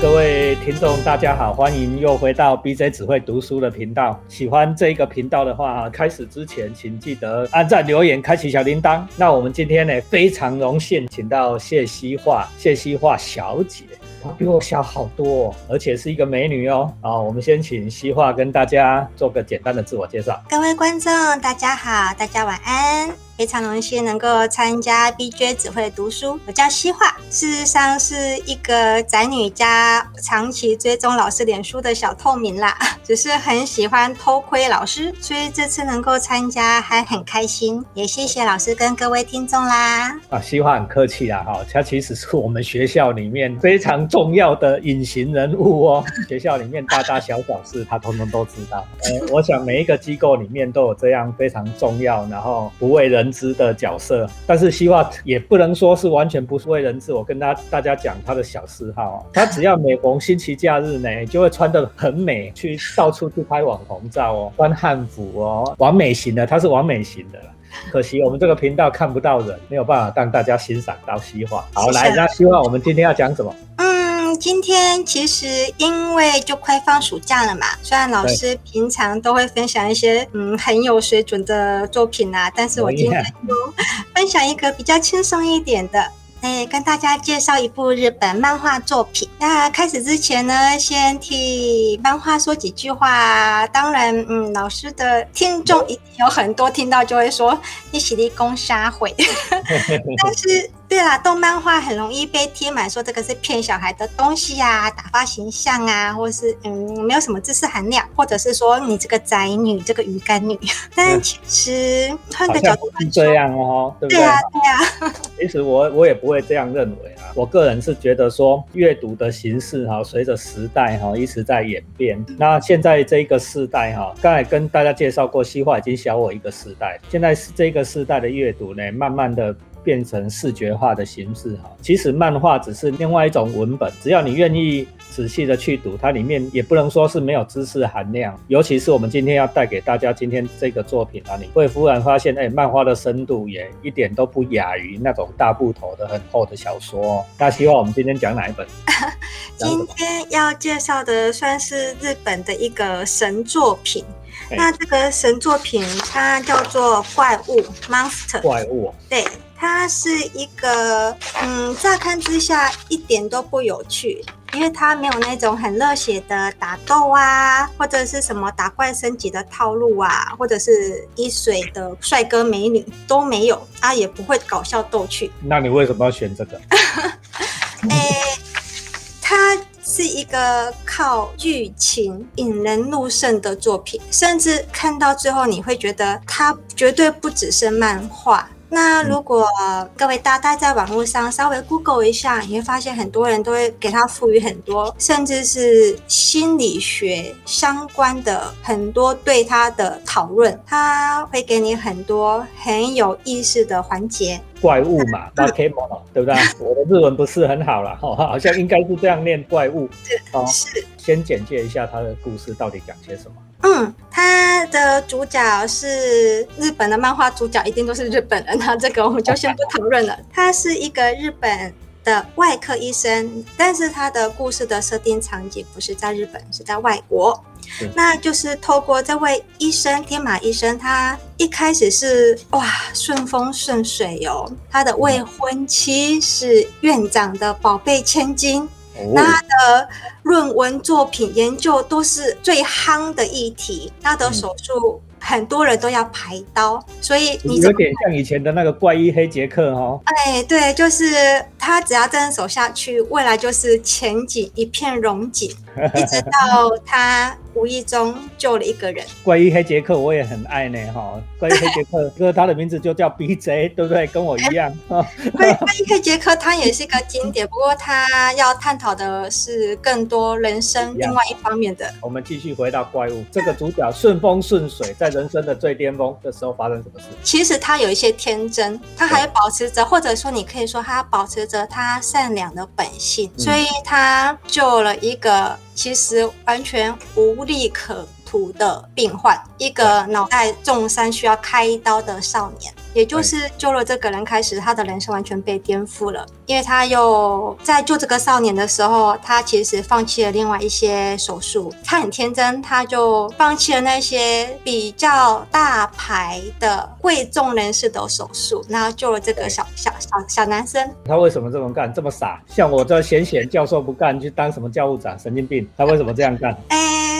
各位听众，大家好，欢迎又回到 BJ 只会读书的频道。喜欢这个频道的话，开始之前请记得按赞、留言、开启小铃铛。那我们今天呢，非常荣幸请到谢希化，谢希化小姐，她比我小好多、而且是一个美女哦。啊，我们先请希化跟大家做个简单的自我介绍。各位观众，大家好，大家晚安。非常荣幸能够参加 BJ 只会读书，我叫西化，事实上是一个宅女加长期追踪老师脸书的小透明啦，只是很喜欢偷窥老师，所以这次能够参加还很开心，也谢谢老师跟各位听众啦。啊，西化很客气啦，哈，他其实是我们学校里面非常重要的隐形人物哦，学校里面大大小小事他通通都知道。呃，我想每一个机构里面都有这样非常重要，然后不为人。知的角色，但是希望也不能说是完全不是为人知。我跟大大家讲他的小嗜好，他只要每逢星期假日呢，就会穿得很美，去到处去拍网红照哦，穿汉服哦，完美型的，他是完美型的。可惜我们这个频道看不到人，没有办法让大家欣赏到希望。好，来，那希望我们今天要讲什么？今天其实因为就快放暑假了嘛，虽然老师平常都会分享一些嗯很有水准的作品啊，但是我今天就分享一个比较轻松一点的。哎，跟大家介绍一部日本漫画作品。那开始之前呢，先替漫画说几句话。当然，嗯，老师的听众一定有很多听到就会说你喜力攻杀毁，但是。对啦，动漫画很容易被贴满说这个是骗小孩的东西呀，打发形象啊，或是嗯没有什么知识含量，或者是说你这个宅女，这个鱼干女。但其实换个角度是这样哦，对不对？对啊，对啊。其实我我也不会这样认为啊，我个人是觉得说阅读的形式哈，随着时代哈一直在演变。那现在这个世代哈，刚才跟大家介绍过，西化已经小我一个时代，现在是这个时代的阅读呢，慢慢的。变成视觉化的形式哈，其实漫画只是另外一种文本，只要你愿意仔细的去读，它里面也不能说是没有知识含量。尤其是我们今天要带给大家今天这个作品啊，你会忽然发现，哎，漫画的深度也一点都不亚于那种大部头的很厚的小说。那希望我们今天讲哪一本？今天要介绍的算是日本的一个神作品。那这个神作品它叫做《怪物 Monster》。怪物。对。它是一个，嗯，乍看之下一点都不有趣，因为它没有那种很热血的打斗啊，或者是什么打怪升级的套路啊，或者是一水的帅哥美女都没有，啊，也不会搞笑逗趣。那你为什么要选这个？诶，它是一个靠剧情引人入胜的作品，甚至看到最后你会觉得它绝对不只是漫画。那如果各位大大在网络上稍微 Google 一下，你会发现很多人都会给他赋予很多，甚至是心理学相关的很多对他的讨论，他会给你很多很有意思的环节。怪物嘛，那 K 模对不对？我的日文不是很好了，哈，好像应该是这样念怪物。是。先简介一下他的故事到底讲些什么。嗯，他的主角是日本的漫画主角，一定都是日本人。那这个我们就先不讨论了。他是一个日本的外科医生，但是他的故事的设定场景不是在日本，是在外国。那就是透过这位医生天马医生，他一开始是哇顺风顺水哟。他的未婚妻是院长的宝贝千金。那他的论文作品研究都是最夯的议题，他的手术很多人都要排刀，所以你有点像以前的那个怪医黑杰克哦。哎，对，就是他只要真手下去，未来就是前景一片荣景，一直到他。无意中救了一个人。关于黑杰克我也很爱呢，哈！关于黑杰克，哥他的名字就叫 BJ，对不对？跟我一样。关于黑杰克他也是一个经典，不过他要探讨的是更多人生另外一方面的。我们继续回到怪物，这个主角顺风顺水，在人生的最巅峰的时候发生什么事？其实他有一些天真，他还保持着，或者说你可以说他保持着他善良的本性，所以他救了一个。其实完全无利可图的病患，一个脑袋重伤需要开刀的少年。也就是救了这个人开始，他的人生完全被颠覆了，因为他又在救这个少年的时候，他其实放弃了另外一些手术。他很天真，他就放弃了那些比较大牌的贵重人士的手术，然后救了这个小小小小男生。他为什么这么干？这么傻？像我这闲闲教授不干，去当什么教务长？神经病！他为什么这样干？哎，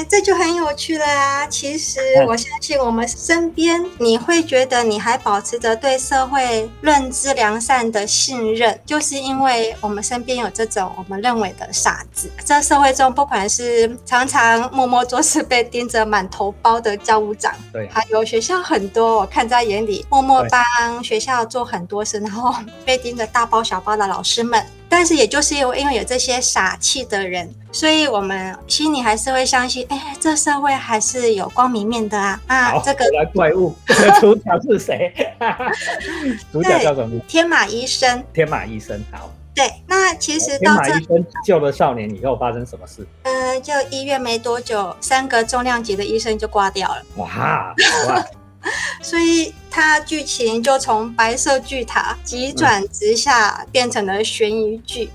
这就很有趣了啊！其实我相信我们身边，你会觉得你还保持。着对社会认知良善的信任，就是因为我们身边有这种我们认为的傻子。在社会中，不管是常常默默做事被盯着满头包的教务长，对，还有学校很多我看在眼里默默帮学校做很多事，然后被盯着大包小包的老师们。但是，也就是因为因为有这些傻气的人，所以我们心里还是会相信，哎，这社会还是有光明面的啊！啊，这个来怪物 主角是谁？主角叫什么？天马医生。天马医生，好。对，那其实天马医生救了少年以后发生什么事？嗯，就医院没多久，三个重量级的医生就挂掉了。哇！所以它剧情就从白色巨塔急转直下，变成了悬疑剧。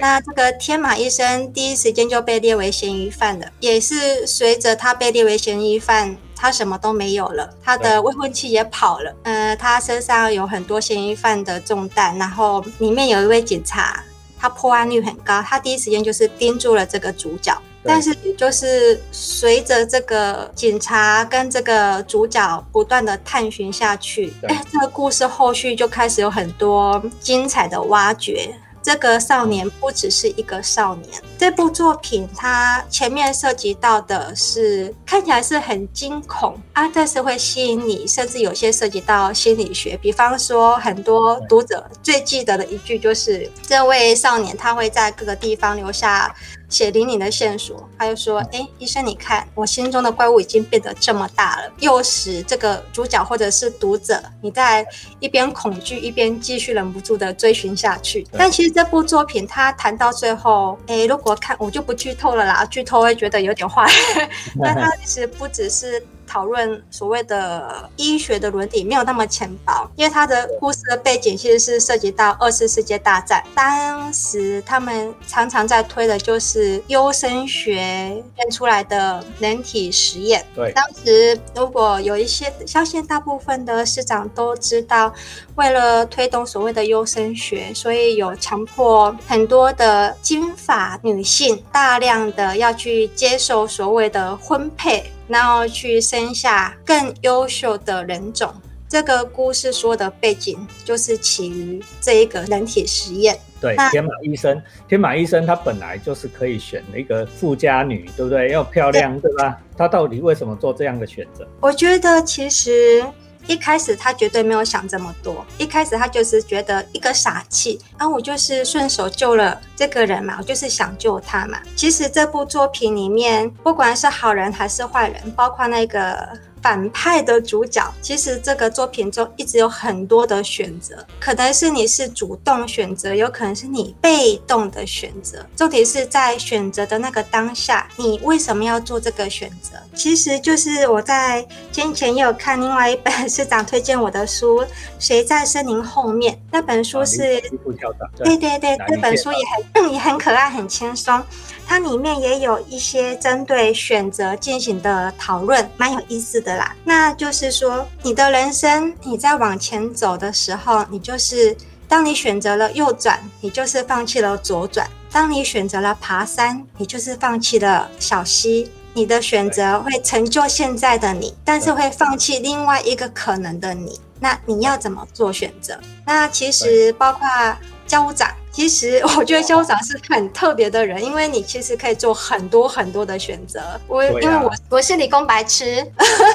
那这个天马医生第一时间就被列为嫌疑犯了，也是随着他被列为嫌疑犯，他什么都没有了，他的未婚妻也跑了。呃，他身上有很多嫌疑犯的重担，然后里面有一位警察，他破案率很高，他第一时间就是盯住了这个主角。但是，就是随着这个警察跟这个主角不断的探寻下去，哎，这个故事后续就开始有很多精彩的挖掘。这个少年不只是一个少年。这部作品它前面涉及到的是看起来是很惊恐啊，但是会吸引你，甚至有些涉及到心理学。比方说，很多读者最记得的一句就是：这位少年他会在各个地方留下。血淋淋的线索，他就说：“哎，医生，你看，我心中的怪物已经变得这么大了，诱使这个主角或者是读者，你在一边恐惧一边继续忍不住的追寻下去。但其实这部作品，他谈到最后，哎，如果看我就不剧透了啦，剧透会觉得有点坏。但他其实不只是。”讨论所谓的医学的伦理没有那么浅薄，因为他的故事的背景其实是涉及到二次世界大战。当时他们常常在推的就是优生学编出来的人体实验。对，当时如果有一些，相信大部分的市长都知道，为了推动所谓的优生学，所以有强迫很多的金发女性大量的要去接受所谓的婚配。然后去生下更优秀的人种。这个故事说的背景就是起于这一个人体实验。对，天马医生，天马医生他本来就是可以选一个富家女，对不对？又漂亮，对吧？他到底为什么做这样的选择？我觉得其实。一开始他绝对没有想这么多，一开始他就是觉得一个傻气，然后，我就是顺手救了这个人嘛，我就是想救他嘛。其实这部作品里面，不管是好人还是坏人，包括那个。反派的主角，其实这个作品中一直有很多的选择，可能是你是主动选择，有可能是你被动的选择。重点是在选择的那个当下，你为什么要做这个选择？其实就是我在先前也有看另外一本 市长推荐我的书《谁在森林后面》，那本书是，对对对，这本书也很 也很可爱，很轻松。它里面也有一些针对选择进行的讨论，蛮有意思的啦。那就是说，你的人生你在往前走的时候，你就是当你选择了右转，你就是放弃了左转；当你选择了爬山，你就是放弃了小溪。你的选择会成就现在的你，但是会放弃另外一个可能的你。那你要怎么做选择？那其实包括教务长。其实我觉得校长是很特别的人，因为你其实可以做很多很多的选择。我因为我我是理工白痴，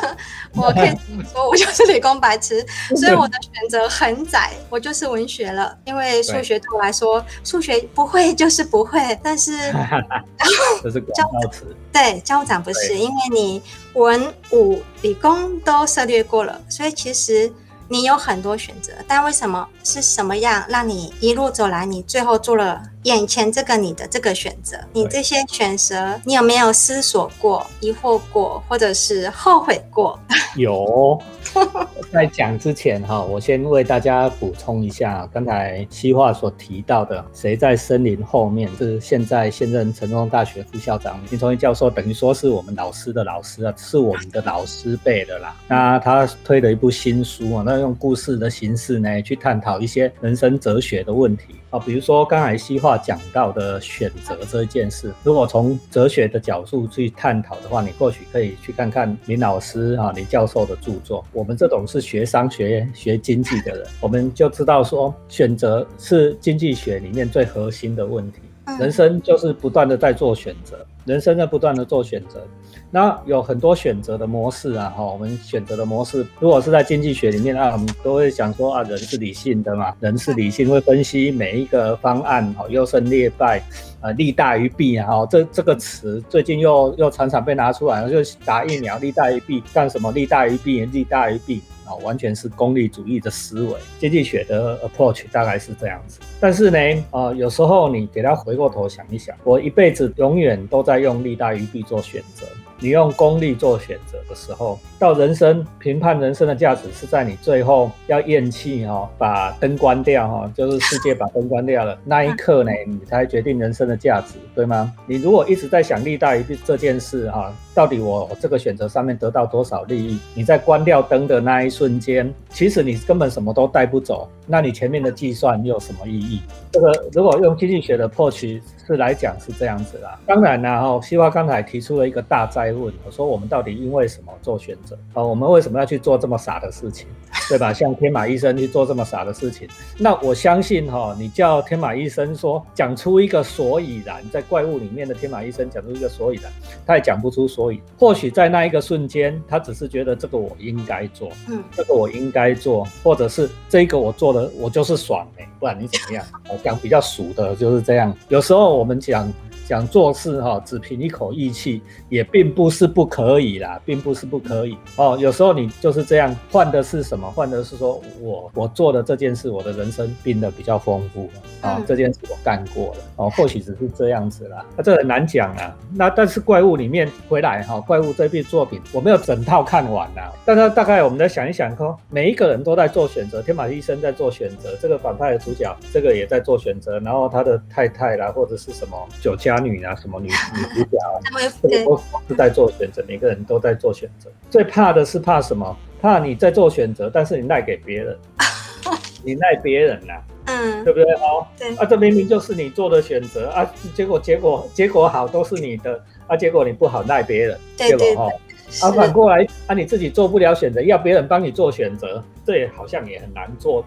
我可以说我就是理工白痴，所以我的选择很窄，我就是文学了。因为数学对我来说，数学不会就是不会。但是 这是教对校长不是，因为你文武理工都涉猎过了，所以其实。你有很多选择，但为什么是什么样让你一路走来，你最后做了眼前这个你的这个选择，你这些选择，你有没有思索过、疑惑过，或者是后悔过？有。在讲之前哈，我先为大家补充一下，刚才西化所提到的，谁在森林后面？是现在现任成功大学副校长林崇义教授，等于说是我们老师的老师啊，是我们的老师辈的啦。那他推了一部新书啊，那用故事的形式呢，去探讨一些人生哲学的问题。啊，比如说刚才西化讲到的选择这一件事，如果从哲学的角度去探讨的话，你或许可以去看看林老师啊，林教授的著作。我们这种是学商学、学经济的人，我们就知道说，选择是经济学里面最核心的问题。人生就是不断的在做选择，人生在不断的做选择。那有很多选择的模式啊，哈，我们选择的模式，如果是在经济学里面啊，我们都会想说啊，人是理性的嘛，人是理性，会分析每一个方案，哈，优胜劣败，呃，利大于弊啊，哈，这这个词最近又又常常被拿出来，就打疫苗利大于弊，干什么利大于弊，利大于弊。啊，完全是功利主义的思维，经济学的 approach 大概是这样子。但是呢，啊，有时候你给他回过头想一想，我一辈子永远都在用利大于弊做选择。你用功利做选择的时候，到人生评判人生的价值是在你最后要咽气哈，把灯关掉哈，就是世界把灯关掉了 那一刻呢，你才决定人生的价值，对吗？你如果一直在想利大于弊这件事哈，到底我这个选择上面得到多少利益？你在关掉灯的那一瞬间，其实你根本什么都带不走，那你前面的计算又有什么意义？这个如果用经济学的破局是来讲是这样子啦。当然呢，哈，西瓜刚才提出了一个大灾问，我说我们到底因为什么做选择？啊，我们为什么要去做这么傻的事情？对吧？像天马医生去做这么傻的事情，那我相信哈，你叫天马医生说讲出一个所以然，在怪物里面的天马医生讲出一个所以然，他也讲不出所以。或许在那一个瞬间，他只是觉得这个我应该做，嗯，这个我应该做，或者是这个我做的我就是爽哎，不然你怎么样？我讲比较俗的就是这样。有时候我们讲。讲做事哈，只凭一口义气也并不是不可以啦，并不是不可以哦。有时候你就是这样，换的是什么？换的是说我我做的这件事，我的人生变得比较丰富啊。这件事我干过了哦，或许只是这样子啦。那这很难讲啊。那但是怪物里面回来哈，怪物这部作品我没有整套看完啦。但是大概我们再想一想，说每一个人都在做选择，天马医生在做选择，这个反派的主角这个也在做选择，然后他的太太啦或者是什么酒家。女啊，什么女 女主角啊，都是在做选择，每个人都在做选择。最怕的是怕什么？怕你在做选择，但是你赖给别人，你赖别人呐，嗯，对不对？哦，对啊，这明明就是你做的选择啊，结果结果结果好都是你的啊，结果你不好赖别人，对对哈。啊，反过来啊，你自己做不了选择，要别人帮你做选择，这也好像也很难做。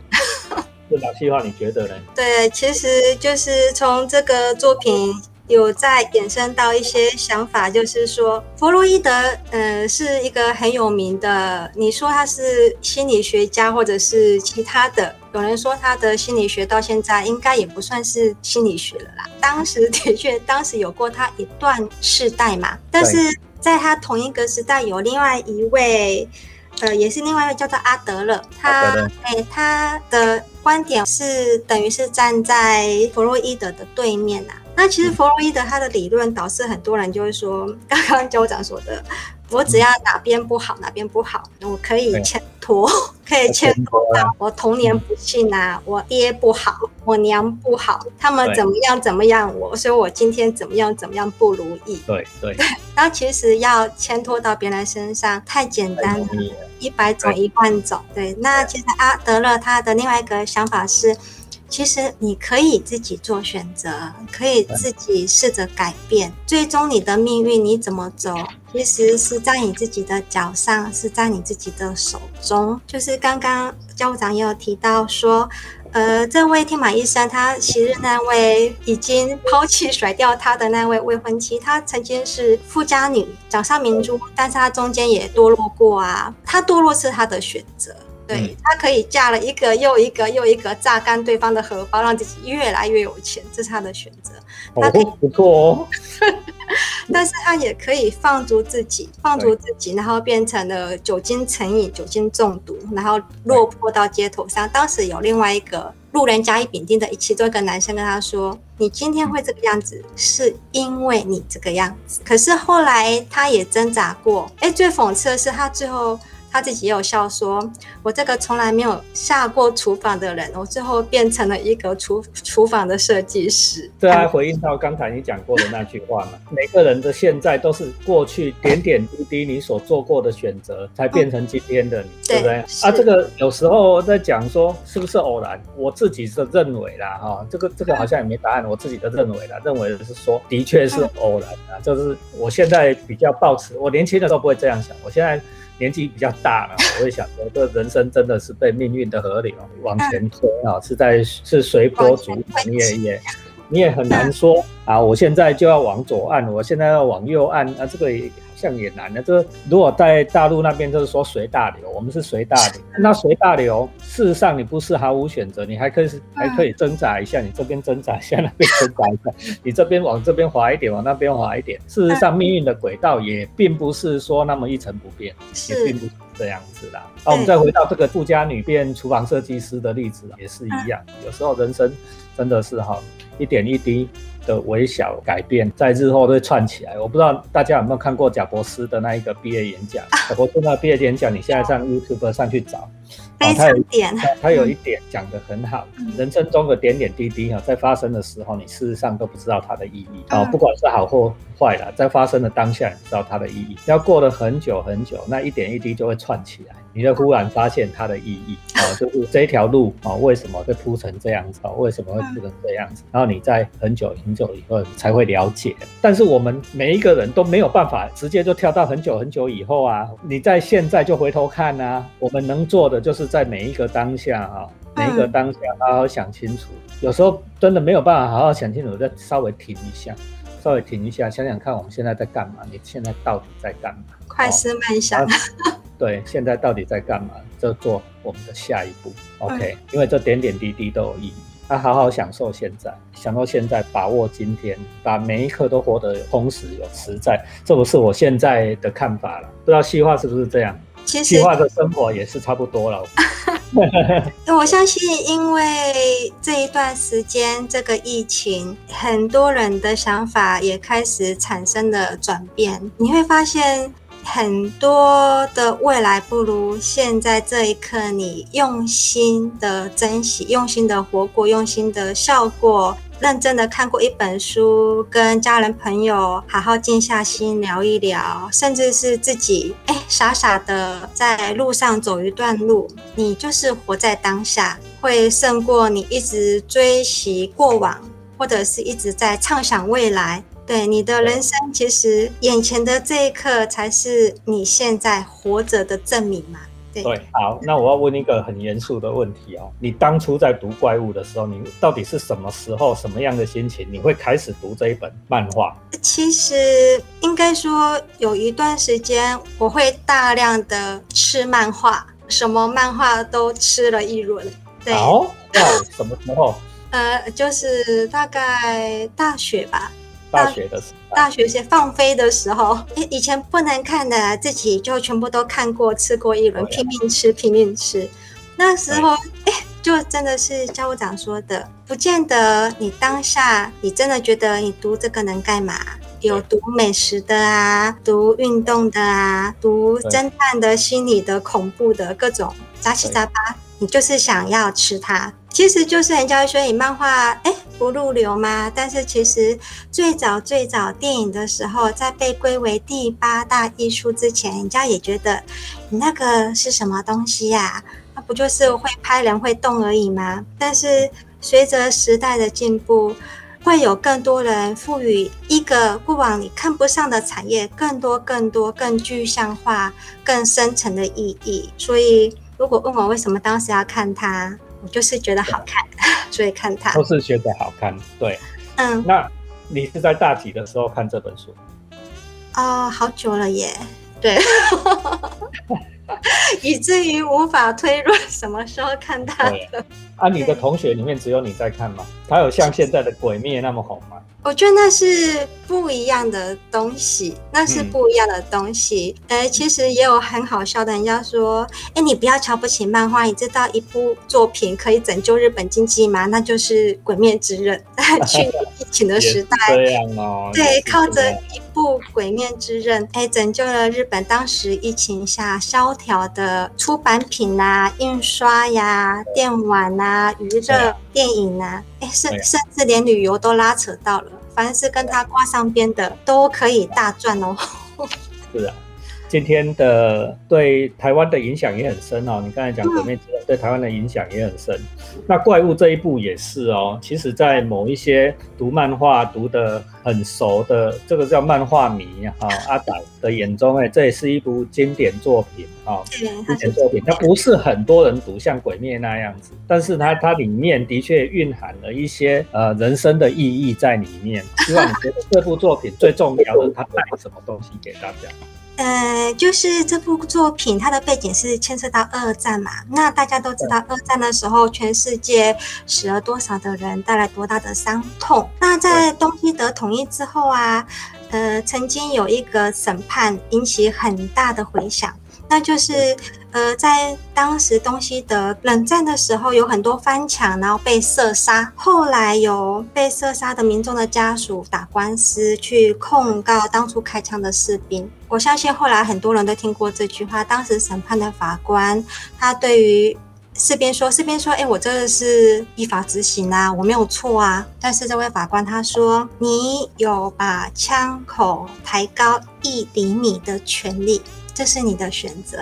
这老细话你觉得呢？对，其实就是从这个作品。有在衍生到一些想法，就是说，弗洛伊德，嗯，是一个很有名的。你说他是心理学家，或者是其他的，有人说他的心理学到现在应该也不算是心理学了啦。当时的确，当时有过他一段世代嘛，但是在他同一个时代，有另外一位，呃，也是另外一位叫做阿德勒，他，哎，他的观点是等于是站在弗洛伊德的对面呐。那其实弗洛伊德他的理论导致很多人就会说，刚刚州长说的，我只要哪边不好哪边不好，我可以牵拖，可以牵拖到我童年不幸啊，我爹不好，我娘不好，他们怎么样怎么样，我所以我今天怎么样怎么样不如意。对对。那其实要牵拖到别人身上太简单了，一百种一万种。对，那其实阿德勒他的另外一个想法是。其实你可以自己做选择，可以自己试着改变。最终你的命运你怎么走，其实是在你自己的脚上，是在你自己的手中。就是刚刚教务长也有提到说，呃，这位天马医生他昔日那位已经抛弃甩掉他的那位未婚妻，她曾经是富家女，掌上明珠，但是她中间也堕落过啊。她堕落是她的选择。对他可以嫁了一个又一个又一个榨干对方的荷包，让自己越来越有钱，这是他的选择。她可以不错哦，但是他也可以放逐自己，放逐自己，然后变成了酒精成瘾、酒精中毒，然后落魄到街头上。当时有另外一个。路人甲乙丙丁的一其中一个男生跟他说：“你今天会这个样子，是因为你这个样子。”可是后来他也挣扎过，哎，最讽刺的是他最后。他自己也有笑说：“我这个从来没有下过厨房的人，我最后变成了一个厨厨房的设计师。”对还回应到刚才你讲过的那句话嘛？每个人的现在都是过去点点滴滴你所做过的选择，才变成今天的你，对不对？啊，这个有时候在讲说是不是偶然？我自己是认为啦，哈，这个这个好像也没答案。我自己的认为啦，认为是说的确是偶然啊，就是我现在比较抱持，我年轻的时候不会这样想，我现在。年纪比较大了，我会想说，这人生真的是被命运的河流往前推啊，是在是随波逐流，你也也你也很难说啊，我现在就要往左按，我现在要往右按，那这个也好。像也难的，这如果在大陆那边就是说随大流，我们是随大流。那随大流，事实上你不是毫无选择，你还可以还可以挣扎一下，你这边挣扎一下，那边挣扎一下，你这边往这边滑一点，往那边滑一点。事实上，命运的轨道也并不是说那么一成不变，也并不是这样子啦。那我们再回到这个富家女变厨房设计师的例子，也是一样。有时候人生真的是哈一点一滴。的微小改变，在日后会串起来。我不知道大家有没有看过贾博士的那一个毕业演讲。贾博士那毕业演讲，你现在上 YouTube 上去找。他有他有一点讲的很好。人生中的点点滴滴哈，在发生的时候，你事实上都不知道它的意义啊。不管是好或坏了，在发生的当下，你知道它的意义。要过了很久很久，那一点一滴就会串起来，你就忽然发现它的意义啊，就是这一条路啊，为什么会铺成这样子啊？为什么会铺成这样子？然后你在很久很久以后才会了解。但是我们每一个人都没有办法直接就跳到很久很久以后啊。你在现在就回头看啊，我们能做的就是。在每一个当下啊，每一个当下，好好想清楚。有时候真的没有办法好好想清楚，再稍微停一下，稍微停一下，想想看我们现在在干嘛？你现在到底在干嘛？快思慢想。对，现在到底在干嘛？就做我们的下一步。OK，因为这点点滴滴都有意义。他好好享受现在，享受现在，把握今天，把每一刻都活得充实有实在。这不是我现在的看法了，不知道细化是不是这样？计划的生活也是差不多了。我相信，因为这一段时间这个疫情，很多人的想法也开始产生了转变。你会发现，很多的未来不如现在这一刻，你用心的珍惜，用心的活过，用心的笑过。认真的看过一本书，跟家人朋友好好静下心聊一聊，甚至是自己哎傻傻的在路上走一段路，你就是活在当下，会胜过你一直追寻过往，或者是一直在畅想未来。对你的人生，其实眼前的这一刻才是你现在活着的证明嘛。对，好，那我要问一个很严肃的问题哦。你当初在读怪物的时候，你到底是什么时候、什么样的心情，你会开始读这一本漫画？其实应该说，有一段时间我会大量的吃漫画，什么漫画都吃了一轮。对，哦，什么时候？呃，就是大概大学吧。大学的时候，大学些放飞的时候，以以前不能看的，自己就全部都看过、吃过一轮，拼命吃、拼命吃。那时候，哎，就真的是教务长说的，不见得你当下你真的觉得你读这个能干嘛？有读美食的啊，读运动的啊，读侦探的、心理的、恐怖的各种杂七杂八，你就是想要吃它。其实就是人家说你漫画哎不入流吗？但是其实最早最早电影的时候，在被归为第八大艺术之前，人家也觉得你那个是什么东西呀？那不就是会拍人会动而已吗？但是随着时代的进步，会有更多人赋予一个过往你看不上的产业更多更多更具象化、更深层的意义。所以如果问我为什么当时要看它？我就是觉得好看，所以看它。都是觉得好看，对。嗯，那你是在大几的时候看这本书？哦，好久了耶。对。以至于无法推论什么时候看它的。啊，你的同学里面只有你在看吗？他有像现在的《鬼灭》那么红吗？我觉得那是不一样的东西，那是不一样的东西。呃，其实也有很好笑的，人家说：“哎，你不要瞧不起漫画，你知道一部作品可以拯救日本经济吗？那就是《鬼灭之刃》。去年疫情的时代，这样哦，对，靠着一部《鬼灭之刃》，哎，拯救了日本当时疫情下萧条的出版品啊、印刷呀、电玩啊、娱乐、电影啊，哎，甚甚至连旅游都拉扯到了。”凡是跟他挂上边的，都可以大赚哦。是啊，今天的对台湾的影响也很深哦。你刚才讲《鬼灭之刃》对台湾的影响也很深。那怪物这一部也是哦。其实，在某一些读漫画读的很熟的，这个叫漫画迷哈 阿仔的眼中，哎，这也是一部经典作品啊。经典作品，它不是很多人读像《鬼灭》那样子，但是它它里面的确蕴含了一些呃人生的意义在里面。希望你觉得这部作品最重要的，它带什么东西给大家？呃，就是这部作品，它的背景是牵涉到二战嘛。那大家都知道，二战的时候，全世界死了多少的人，带来多大的伤痛。那在东西德统一之后啊，呃，曾经有一个审判引起很大的回响。那就是，呃，在当时东西德冷战的时候，有很多翻墙，然后被射杀。后来有被射杀的民众的家属打官司去控告当初开枪的士兵。我相信后来很多人都听过这句话。当时审判的法官，他对于士兵说：“士兵说，哎，我这个是依法执行啊，我没有错啊。”但是这位法官他说：“你有把枪口抬高一厘米的权利。”这是你的选择。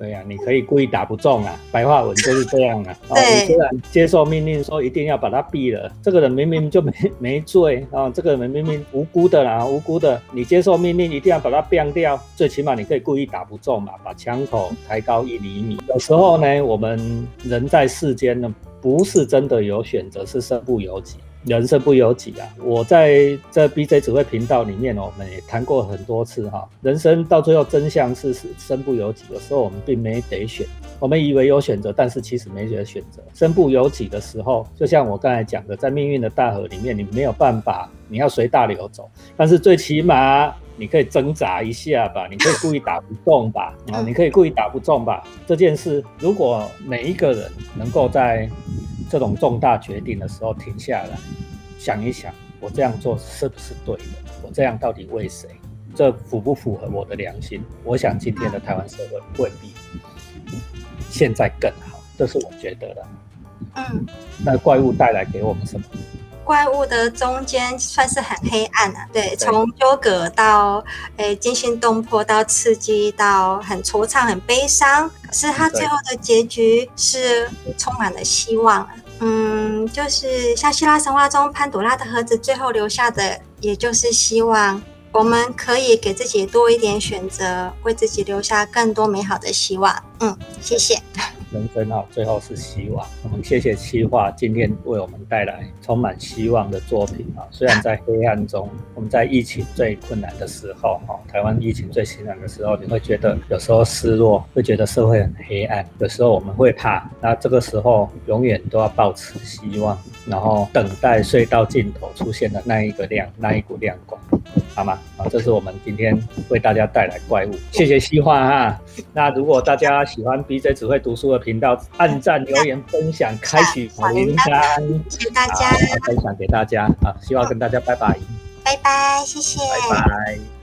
对呀，你可以故意打不中啊，白话文就是这样啊。对，虽然接受命令说一定要把他毙了，这个人明明就没没罪啊，这个人明明无辜的啦，无辜的，你接受命令一定要把他毙掉，最起码你可以故意打不中嘛，把枪口抬高一厘米。有时候呢，我们人在世间呢，不是真的有选择，是身不由己。人生不由己啊！我在这 BJ 指挥频道里面哦，我们也谈过很多次哈。人生到最后真相是是身不由己，有时候我们并没得选。我们以为有选择，但是其实没得选择。身不由己的时候，就像我刚才讲的，在命运的大河里面，你没有办法，你要随大流走。但是最起码你可以挣扎一下吧，你可以故意打不中吧，啊，你可以故意打不中吧。这件事，如果每一个人能够在这种重大决定的时候停下来，想一想，我这样做是不是对的？我这样到底为谁？这符不符合我的良心？我想今天的台湾社会未必现在更好，这是我觉得的。嗯，那怪物带来给我们什么？怪物的中间算是很黑暗啊，对，从纠葛到诶惊心动魄，到刺激，到很惆怅、很悲伤。可是他最后的结局是充满了希望。嗯，就是像希腊神话中潘朵拉的盒子最后留下的，也就是希望。我们可以给自己多一点选择，为自己留下更多美好的希望。嗯，谢谢。人生啊，最后是希望。我们谢谢七画今天为我们带来充满希望的作品啊！虽然在黑暗中，我们在疫情最困难的时候，哈，台湾疫情最艰难的时候，你会觉得有时候失落，会觉得社会很黑暗，有时候我们会怕。那这个时候，永远都要保持希望，然后等待隧道尽头出现的那一个亮，那一股亮光。好吗？好，这是我们今天为大家带来怪物。谢谢西化哈。那如果大家喜欢 BJ 只会读书的频道，按赞、留言、分享、开启小铃铛，谢谢大家，分享给大家啊！希望跟大家拜拜，拜拜，谢谢，拜拜。